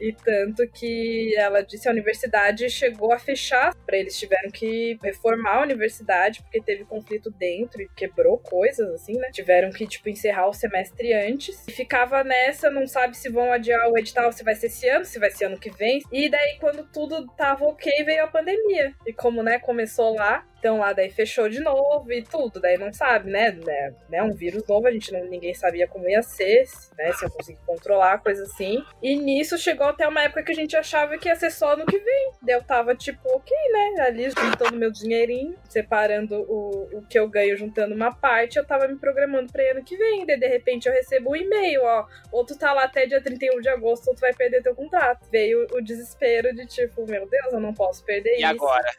E tanto que ela disse a universidade chegou a fechar, para eles tiveram que reformar a universidade porque teve conflito dentro e quebrou coisas assim, né? Tiveram que tipo encerrar o semestre antes. E ficava nessa, não sabe se vão adiar o edital, se vai ser esse ano, se vai ser ano que vem. E daí quando tudo tava OK, veio a pandemia. E como, né, começou lá, então lá daí fechou de novo e tudo, daí não sabe, né? né, né um vírus novo, a gente não, ninguém sabia como ia ser, né? Se eu conseguir controlar, coisa assim. E nisso chegou até uma época que a gente achava que ia ser só no que vem. Daí eu tava tipo, ok, né? Ali juntando meu dinheirinho, separando o, o que eu ganho, juntando uma parte, eu tava me programando pra ano que vem. Daí de repente eu recebo um e-mail, ó. Ou tu tá lá até dia 31 de agosto, ou tu vai perder teu contrato. Veio o desespero de tipo, meu Deus, eu não posso perder e isso. E agora?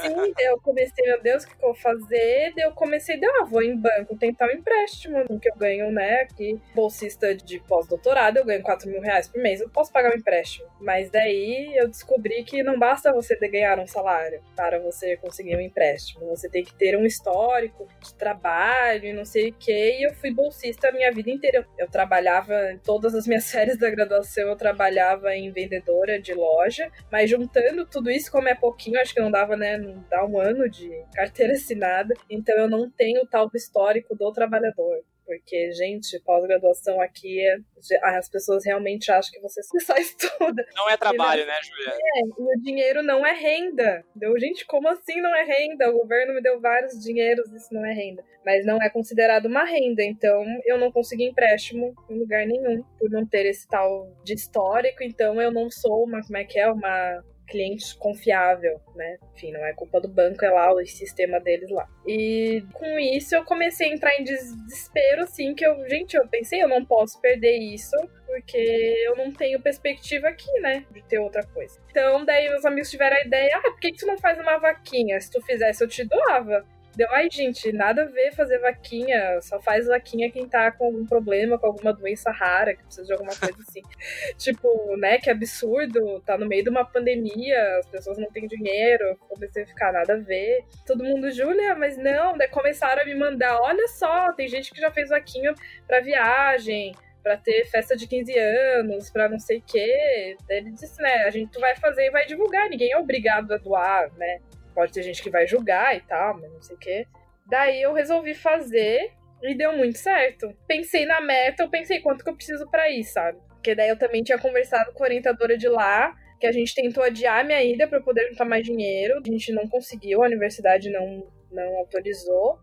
Sim, eu comecei, meu Deus, o que, eu vou fazer? Eu comecei, daí, ah, vou em banco tentar um empréstimo, que eu ganho, né, aqui, bolsista de pós-doutorado, eu ganho 4 mil reais por mês, eu posso pagar um empréstimo. Mas daí eu descobri que não basta você ganhar um salário para você conseguir um empréstimo. Você tem que ter um histórico de trabalho e não sei o que. E eu fui bolsista a minha vida inteira. Eu trabalhava em todas as minhas séries da graduação, eu trabalhava em vendedora de loja, mas juntando tudo isso, como é pouquinho, acho que não dava, né, não dá um ano de carteira assinada, então eu não tenho tal histórico do trabalhador. Porque, gente, pós-graduação aqui, é, as pessoas realmente acham que você só estuda. Não é trabalho, né, Julia? É, e o dinheiro não é renda. Deu, gente, como assim não é renda? O governo me deu vários dinheiros, isso não é renda. Mas não é considerado uma renda, então eu não consegui empréstimo em lugar nenhum, por não ter esse tal de histórico, então eu não sou uma, como é que é, uma cliente confiável, né? Enfim, não é culpa do banco, é lá o sistema deles lá. E com isso eu comecei a entrar em desespero, assim, que eu, gente, eu pensei, eu não posso perder isso, porque eu não tenho perspectiva aqui, né? De ter outra coisa. Então, daí meus amigos tiveram a ideia, ah, por que, que tu não faz uma vaquinha? Se tu fizesse, eu te doava. Deu, ai, gente, nada a ver fazer vaquinha. Só faz vaquinha quem tá com algum problema, com alguma doença rara, que precisa de alguma coisa assim. tipo, né, que absurdo. Tá no meio de uma pandemia, as pessoas não têm dinheiro. Comecei a ficar nada a ver. Todo mundo, Júlia, mas não. Daí começaram a me mandar: olha só, tem gente que já fez vaquinha pra viagem para ter festa de 15 anos, para não sei o quê. Ele disse, né, a gente vai fazer e vai divulgar, ninguém é obrigado a doar, né? Pode ter gente que vai julgar e tal, mas não sei o quê. Daí eu resolvi fazer e deu muito certo. Pensei na meta, eu pensei quanto que eu preciso para ir, sabe? Porque daí eu também tinha conversado com a orientadora de lá, que a gente tentou adiar minha ida para poder juntar mais dinheiro. A gente não conseguiu, a universidade não, não autorizou.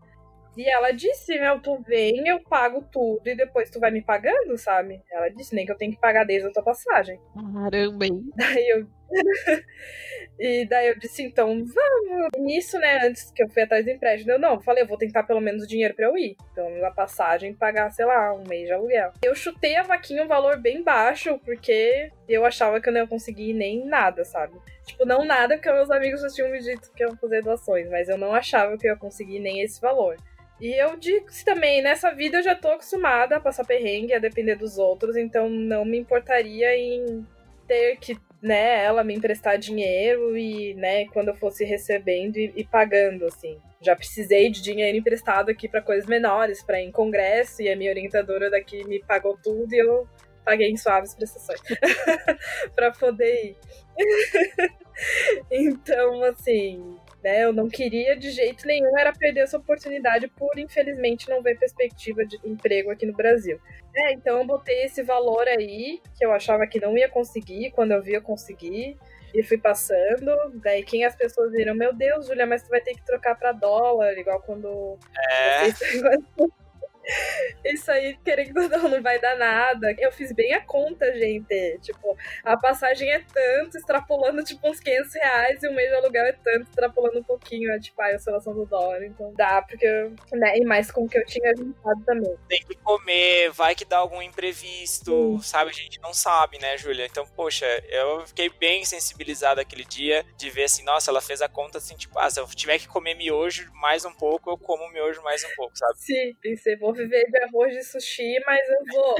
E ela disse, meu, tu vem, eu pago tudo e depois tu vai me pagando, sabe? Ela disse, nem que eu tenho que pagar desde a tua passagem. Caramba, hein? Daí eu, E daí eu disse, então, vamos. Nisso, né, antes que eu fui atrás do empréstimo, eu não, falei, eu vou tentar pelo menos dinheiro pra eu ir. Então, na passagem, pagar, sei lá, um mês de aluguel. Eu chutei a vaquinha um valor bem baixo, porque eu achava que eu não ia conseguir nem nada, sabe? Tipo, não nada, porque meus amigos já tinham me dito que iam fazer doações, mas eu não achava que eu ia conseguir nem esse valor. E eu disse também, nessa vida eu já tô acostumada a passar perrengue, a depender dos outros, então não me importaria em ter que, né, ela me emprestar dinheiro e, né, quando eu fosse recebendo e, e pagando, assim. Já precisei de dinheiro emprestado aqui para coisas menores, para ir em congresso, e a minha orientadora daqui me pagou tudo e eu paguei em suaves prestações para poder ir. então, assim, né? Eu não queria de jeito nenhum era perder essa oportunidade por, infelizmente, não ver perspectiva de emprego aqui no Brasil. É, então eu botei esse valor aí, que eu achava que não ia conseguir, quando eu via conseguir, e fui passando. Daí quem as pessoas viram, meu Deus, Julia, mas tu vai ter que trocar para dólar, igual quando. É. Isso aí, querendo ou não, não vai dar nada. Eu fiz bem a conta, gente. Tipo, a passagem é tanto, extrapolando tipo uns 500 reais, e o mês de aluguel é tanto, extrapolando um pouquinho, é, tipo, a oscilação do dólar. Então dá, porque, né, e mais com o que eu tinha juntado também. Tem que comer, vai que dá algum imprevisto, sabe? A gente não sabe, né, Júlia? Então, poxa, eu fiquei bem sensibilizado aquele dia de ver assim, nossa, ela fez a conta assim, tipo, ah, se eu tiver que comer miojo mais um pouco, eu como miojo mais um pouco, sabe? Sim, pensei, vou viver de arroz de sushi, mas eu vou.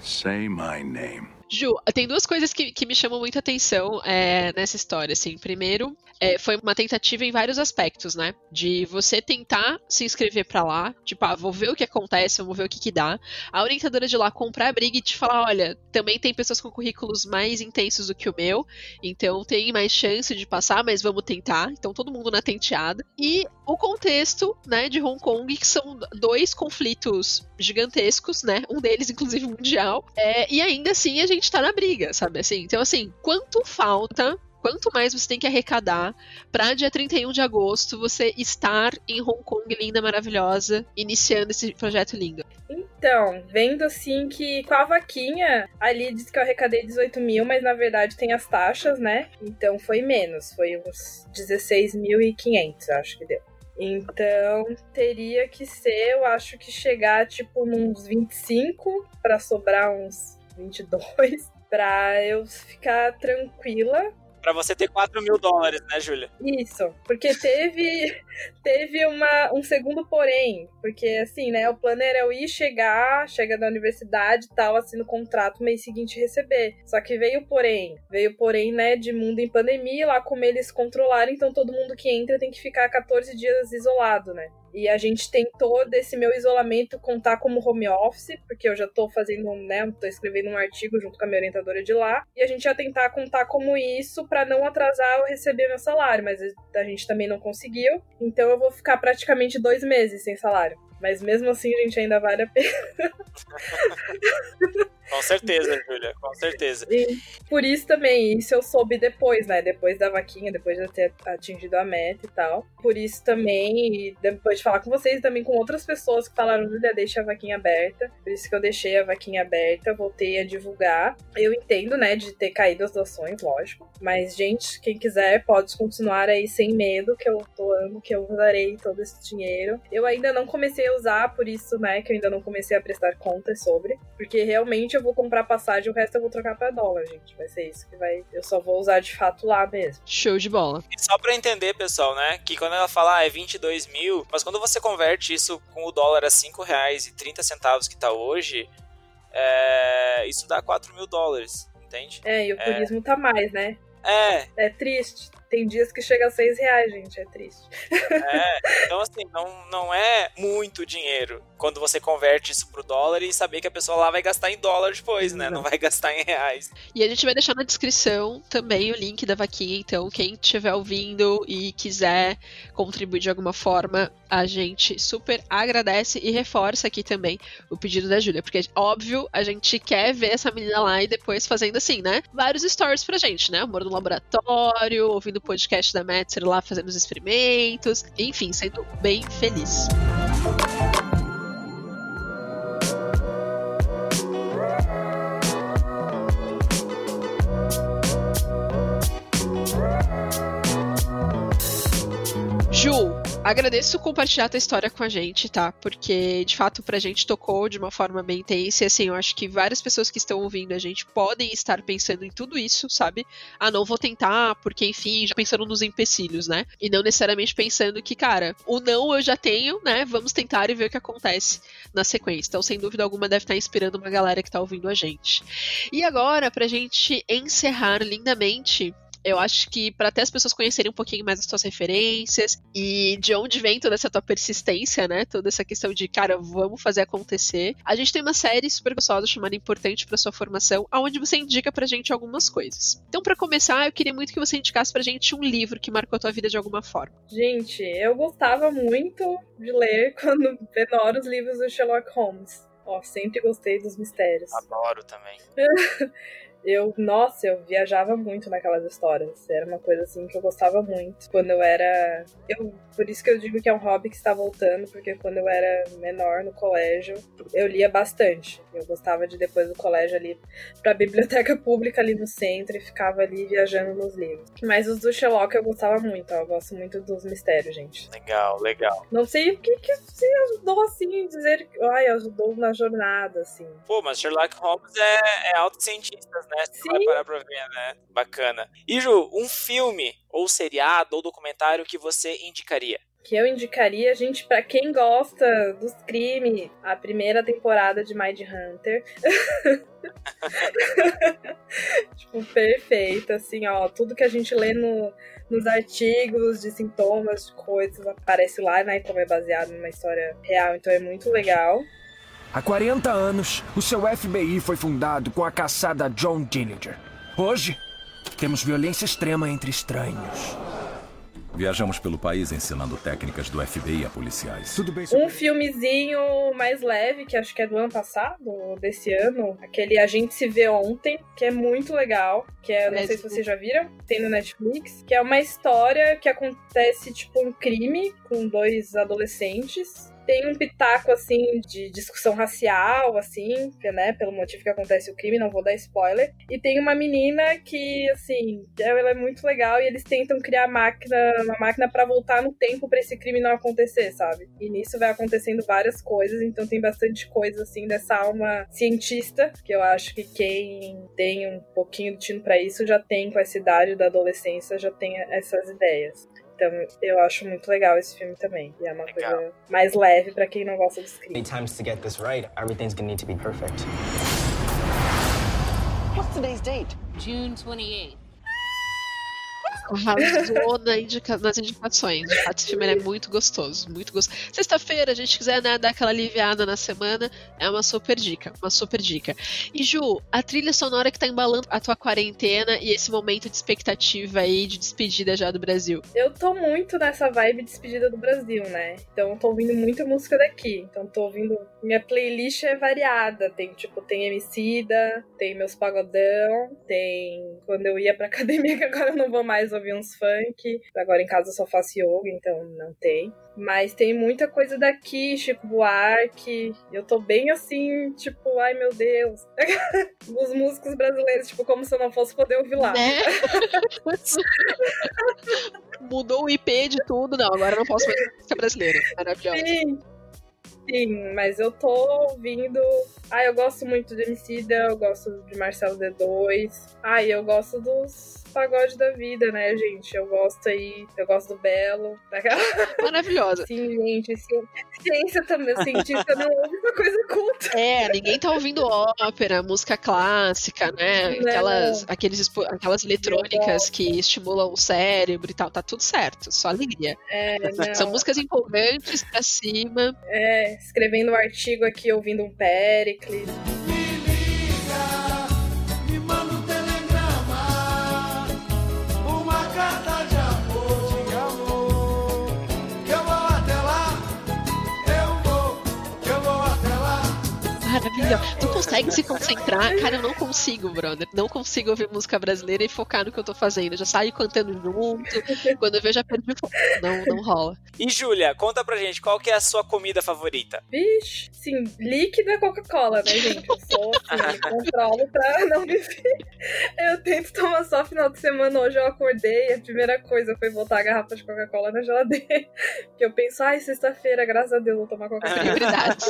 Say my name. Ju, tem duas coisas que, que me chamam muita atenção é, nessa história, assim. Primeiro, é, foi uma tentativa em vários aspectos, né? De você tentar se inscrever para lá, tipo, ah, vou ver o que acontece, vamos ver o que que dá. A orientadora de lá comprar a briga e te falar, olha, também tem pessoas com currículos mais intensos do que o meu, então tem mais chance de passar, mas vamos tentar. Então todo mundo na tenteada. E o contexto, né, de Hong Kong, que são dois conflitos gigantescos, né? Um deles, inclusive, mundial. É, e ainda assim a gente tá na briga, sabe assim? Então, assim, quanto falta quanto mais você tem que arrecadar para dia 31 de agosto você estar em Hong Kong linda, maravilhosa, iniciando esse projeto lindo? Então, vendo assim que com a vaquinha, ali diz que eu arrecadei 18 mil, mas na verdade tem as taxas, né? Então foi menos, foi uns 16.500, acho que deu. Então, teria que ser, eu acho que chegar tipo nos 25 para sobrar uns 22 pra eu ficar tranquila. Pra você ter 4 mil dólares, né, Júlia? Isso, porque teve, teve uma, um segundo porém, porque assim, né, o plano era eu ir chegar, chega da universidade e tal, assino o contrato, mês seguinte receber. Só que veio porém, veio porém, né, de mundo em pandemia, lá como eles controlaram, então todo mundo que entra tem que ficar 14 dias isolado, né. E a gente tentou, desse meu isolamento, contar como home office, porque eu já tô fazendo, né? Tô escrevendo um artigo junto com a minha orientadora de lá. E a gente ia tentar contar como isso para não atrasar eu receber meu salário, mas a gente também não conseguiu. Então eu vou ficar praticamente dois meses sem salário. Mas mesmo assim, a gente ainda vale a pena. Com certeza, Júlia, com certeza. E por isso também, isso eu soube depois, né? Depois da vaquinha, depois de ter atingido a meta e tal. Por isso também, depois de falar com vocês e também com outras pessoas que falaram, Júlia, deixa a vaquinha aberta. Por isso que eu deixei a vaquinha aberta, voltei a divulgar. Eu entendo, né, de ter caído as doações, lógico. Mas, gente, quem quiser pode continuar aí sem medo, que eu tô amo, que eu usarei todo esse dinheiro. Eu ainda não comecei a usar, por isso, né, que eu ainda não comecei a prestar contas sobre. Porque realmente eu vou comprar passagem, o resto eu vou trocar pra dólar, gente. Vai ser isso que vai. Eu só vou usar de fato lá mesmo. Show de bola. E só pra entender, pessoal, né? Que quando ela fala ah, é 22 mil, mas quando você converte isso com o dólar a 5 reais e 30 centavos que tá hoje, é... isso dá 4 mil dólares, entende? É, e o turismo é... tá mais, né? É. É triste. Tem dias que chega a 6 reais, gente. É triste. É, então assim, não, não é muito dinheiro quando você converte isso pro dólar e saber que a pessoa lá vai gastar em dólar depois, né? Não, não vai gastar em reais. E a gente vai deixar na descrição também o link da vaquinha, então quem estiver ouvindo e quiser contribuir de alguma forma, a gente super agradece e reforça aqui também o pedido da Júlia, porque óbvio, a gente quer ver essa menina lá e depois fazendo assim, né? Vários stories pra gente, né? Amor no laboratório, ouvindo o podcast da Metzer lá fazendo os experimentos, enfim, sendo bem feliz. Agradeço compartilhar tua história com a gente, tá? Porque, de fato, pra gente tocou de uma forma bem intensa. E, assim, eu acho que várias pessoas que estão ouvindo a gente podem estar pensando em tudo isso, sabe? Ah, não vou tentar, porque, enfim, já pensando nos empecilhos, né? E não necessariamente pensando que, cara, o não eu já tenho, né? Vamos tentar e ver o que acontece na sequência. Então, sem dúvida alguma, deve estar inspirando uma galera que tá ouvindo a gente. E agora, pra gente encerrar lindamente, eu acho que para até as pessoas conhecerem um pouquinho mais as tuas referências e de onde vem toda essa tua persistência, né? Toda essa questão de, cara, vamos fazer acontecer. A gente tem uma série super gostosa chamada Importante para sua formação, aonde você indica pra gente algumas coisas. Então, para começar, eu queria muito que você indicasse pra gente um livro que marcou a tua vida de alguma forma. Gente, eu gostava muito de ler quando menor os livros do Sherlock Holmes. Ó, sempre gostei dos mistérios. Adoro também. Eu, nossa, eu viajava muito naquelas histórias. Era uma coisa assim que eu gostava muito. Quando eu era. Eu, por isso que eu digo que é um hobby que está voltando, porque quando eu era menor no colégio, eu lia bastante. Eu gostava de depois do colégio ali pra biblioteca pública ali no centro e ficava ali viajando nos livros. Mas os do Sherlock eu gostava muito, ó. Eu gosto muito dos mistérios, gente. Legal, legal. Não sei o que que se ajudou assim, dizer que. Ai, ajudou na jornada, assim. Pô, mas Sherlock Holmes é, é autocientista, né? Você vai Sim. parar pra ver, né? Bacana. E Ju, um filme, ou seriado, ou documentário que você indicaria? que eu indicaria, gente, pra quem gosta dos crimes, a primeira temporada de Mind Hunter. tipo, perfeita, assim, ó, tudo que a gente lê no, nos artigos de sintomas, de coisas, aparece lá, né, como é baseado numa história real, então é muito legal. Há 40 anos, o seu FBI foi fundado com a caçada John Dillinger. Hoje, temos violência extrema entre estranhos. Viajamos pelo país ensinando técnicas do FBI a policiais. Tudo bem, Um filmezinho mais leve, que acho que é do ano passado, ou desse ano, aquele A Gente Se Vê Ontem, que é muito legal, que é, não sei se Netflix. vocês já viram, tem no Netflix, que é uma história que acontece, tipo, um crime com dois adolescentes. Tem um pitaco, assim, de discussão racial, assim, né, pelo motivo que acontece o crime, não vou dar spoiler. E tem uma menina que, assim, ela é muito legal e eles tentam criar máquina, uma máquina pra voltar no tempo pra esse crime não acontecer, sabe? E nisso vai acontecendo várias coisas, então tem bastante coisa, assim, dessa alma cientista, que eu acho que quem tem um pouquinho de tino pra isso já tem, com essa idade da adolescência, já tem essas ideias. Então, eu acho muito legal esse filme também. E é uma Legal. coisa mais leve pra quem não gosta dos many crimes. times to get this right, everything's gonna need to be perfect. What's today's date? June 28th. Arrasou na indica- nas indicações. De fato, esse filme é muito gostoso, muito gostoso. Sexta-feira, a gente quiser né, dar aquela aliviada na semana, é uma super dica, uma super dica. E Ju, a trilha sonora que tá embalando a tua quarentena e esse momento de expectativa aí, de despedida já do Brasil. Eu tô muito nessa vibe de despedida do Brasil, né? Então tô ouvindo muita música daqui. Então tô ouvindo. Minha playlist é variada. Tem, tipo, tem Emicida, tem meus pagodão, tem quando eu ia pra academia, que agora eu não vou mais ouvir uns funk. Agora em casa eu só faço yoga, então não tem. Mas tem muita coisa daqui, Chico Buarque. Eu tô bem assim, tipo, ai meu Deus. Os músicos brasileiros, tipo, como se eu não fosse poder ouvir lá. Né? Mudou o IP de tudo, não, agora eu não posso mais música brasileira. Maravilhosa. Sim. Sim, mas eu tô ouvindo. Ah, eu gosto muito de Emicida, eu gosto de Marcelo D2. Ah, eu gosto dos pagodes da vida, né, gente? Eu gosto aí, eu gosto do Belo. Maravilhosa. Sim, gente, ci- ciência também, cientista não ouve uma coisa culta. É, ninguém tá ouvindo ópera, música clássica, né? Aquelas, aqueles, expo- aquelas eletrônicas que estimulam o cérebro e tal, tá tudo certo, só alegria. É. São músicas empolgantes pra cima. É, escrevendo um artigo aqui, ouvindo um Pericles. Maravilhosa. Tu consegue se concentrar. Cara, eu não consigo, brother. Não consigo ouvir música brasileira e focar no que eu tô fazendo. Eu já saio cantando junto. Quando eu vejo, já perdi o foco. Não, não rola. E Júlia, conta pra gente, qual que é a sua comida favorita? Vixe, sim, líquido é Coca-Cola, né, gente? Eu sou assim, me controlo pra não beber. Eu tento tomar só final de semana. Hoje eu acordei e a primeira coisa foi botar a garrafa de Coca-Cola na geladeira. Porque eu penso, ai, sexta-feira, graças a Deus, vou tomar Coca-Cola. Prioridade.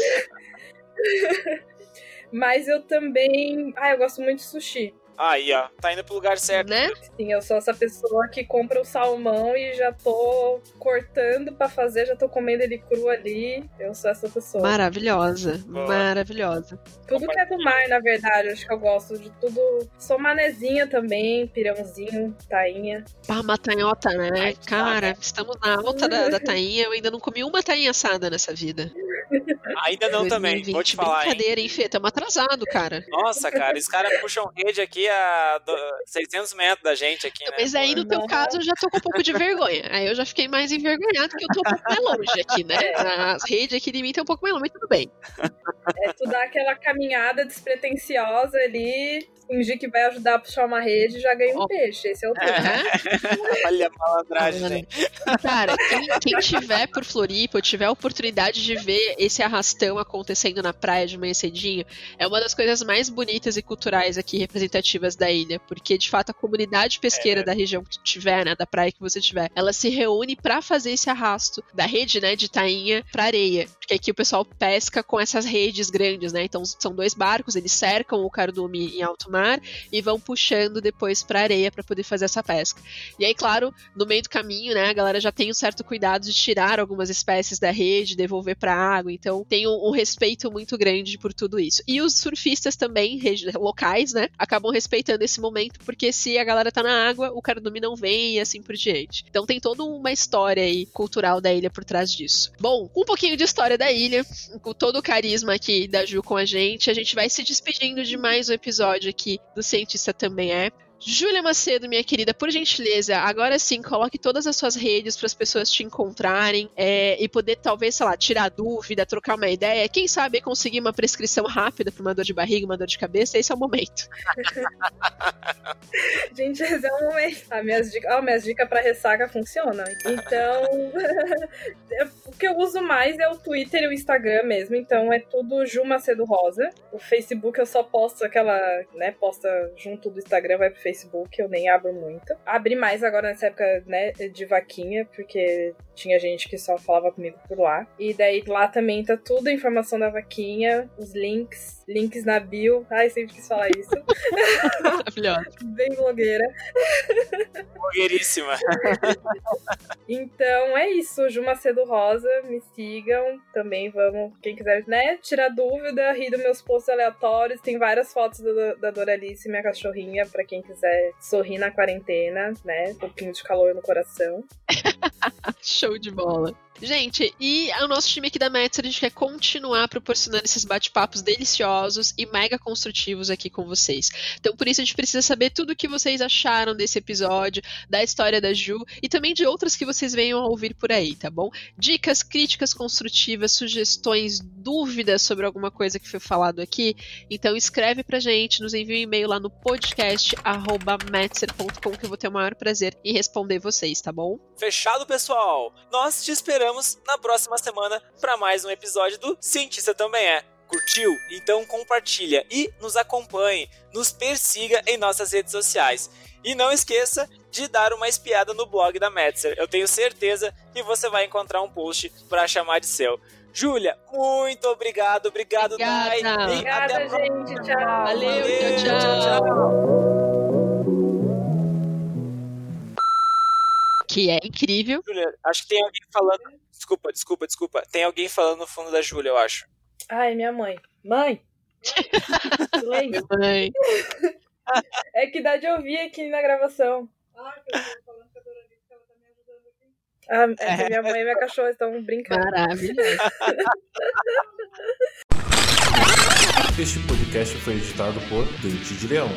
Mas eu também. Ah, eu gosto muito de sushi. Aí, ó, tá indo pro lugar certo. Né? Sim, eu sou essa pessoa que compra o salmão e já tô cortando pra fazer, já tô comendo ele cru ali. Eu sou essa pessoa. Maravilhosa. Boa. Maravilhosa. Tudo que é do mar, na verdade, acho que eu gosto de tudo. Sou manezinha também, pirãozinho, tainha. Pá, matanhota, né? Ai, Cara, estamos na alta da, da tainha. Eu ainda não comi uma tainha assada nessa vida. Ainda não também, vou 2020, te falar, hein? Brincadeira, hein, Fê? Tamo atrasado, cara. Nossa, cara, os caras puxam rede aqui a do- 600 metros da gente aqui, né? Mas aí, no teu caso, eu já tô com um pouco de vergonha. Aí eu já fiquei mais envergonhado, porque eu tô um pouco mais longe aqui, né? As redes aqui de mim estão um pouco mais longe, mas tudo bem. É tu dar aquela caminhada despretensiosa ali, fingir que vai ajudar a puxar uma rede e já ganha um Ó. peixe. Esse é o truque. Aham. Olha a malandragem. Cara, quem, quem tiver por Floripa, ou tiver a oportunidade de ver esse arrastão acontecendo na praia de manhã cedinho, é uma das coisas mais bonitas e culturais aqui representativas da ilha, porque de fato a comunidade pesqueira É. da região que tu tiver, né, da praia que você tiver, ela se reúne pra fazer esse arrasto da rede, né, de tainha pra areia, porque aqui o pessoal pesca com essas redes grandes, né? Então são dois barcos, eles cercam o cardume em alto mar e vão puxando depois pra areia pra poder fazer essa pesca. E aí, claro, no meio do caminho, né, a galera já tem um certo cuidado de tirar algumas espécies da rede, devolver pra água, então tem um, um respeito muito grande por tudo isso. E os surfistas também, locais, né, acabam respeitando esse momento, porque se a galera tá na água, o cardume não vem e assim por diante. Então tem toda uma história aí cultural da ilha por trás disso. Bom, um pouquinho de história da ilha, com todo o carisma aqui da Ju com a gente, a gente vai se despedindo de mais um episódio aqui do Cientista Também É. Júlia Macedo, minha querida, por gentileza, agora sim, coloque todas as suas redes para as pessoas te encontrarem é, e poder, talvez, sei lá, tirar dúvida, trocar uma ideia. Quem sabe conseguir uma prescrição rápida para uma dor de barriga, uma dor de cabeça. Esse é o momento. Gente, esse é o momento. Ah, minhas dicas, minhas dicas pra ressaca funcionam. Então, é- o que eu uso mais é o Twitter e o Instagram mesmo. Então, é tudo Ju Macedo Rosa. O Facebook eu só posto aquela, né, posta junto do Instagram, vai pro Facebook, eu nem abro muito. Abri mais agora nessa época, né, de vaquinha, porque tinha gente que só falava comigo por lá. E daí lá também tá tudo a informação da vaquinha, os links, links na bio. Ai, sempre quis falar isso. Maravilhosa. Bem blogueira. Blogueiríssima. Então é isso, Ju Macedo Rosa, me sigam. Também vamos, quem quiser, né, tirar dúvida, rir dos meus posts aleatórios. Tem várias fotos da, da Doralice, minha cachorrinha, pra quem quiser sorrir na quarentena, né? Um pouquinho de calor no coração. Show de bola. Gente, e o nosso time aqui da Metzer, a gente quer continuar proporcionando esses bate-papos deliciosos e mega construtivos aqui com vocês. Então, por isso, a gente precisa saber tudo o que vocês acharam desse episódio, da história da Ju e também de outras que vocês venham a ouvir por aí, tá bom? Dicas, críticas construtivas, sugestões, dúvidas sobre alguma coisa que foi falado aqui. Então, escreve pra gente, nos envia um e-mail lá no podcast.metzer.com que eu vou ter o maior prazer em responder vocês, tá bom? Fechado, pessoal? Nós te esperamos na próxima semana para mais um episódio do Cientista Também É. Curtiu? Então compartilha e nos acompanhe, nos persiga em nossas redes sociais. E não esqueça de dar uma espiada no blog da Metzer. Eu tenho certeza que você vai encontrar um post para chamar de seu. Júlia, muito obrigado, obrigado, Dai. Obrigada. Até a Obrigada, gente. Tchau. Valeu, Valeu, tchau, tchau. Que é incrível. Júlia, acho que tem alguém falando. Desculpa, desculpa, desculpa. Tem alguém falando no fundo da Júlia, eu acho. Ai, minha mãe. Mãe! Silêncio. Mãe. É que dá de ouvir aqui na gravação. Ah, é que minha mãe e minha cachorra estão brincando. Maravilhoso. Este podcast foi editado por Dente de Leão.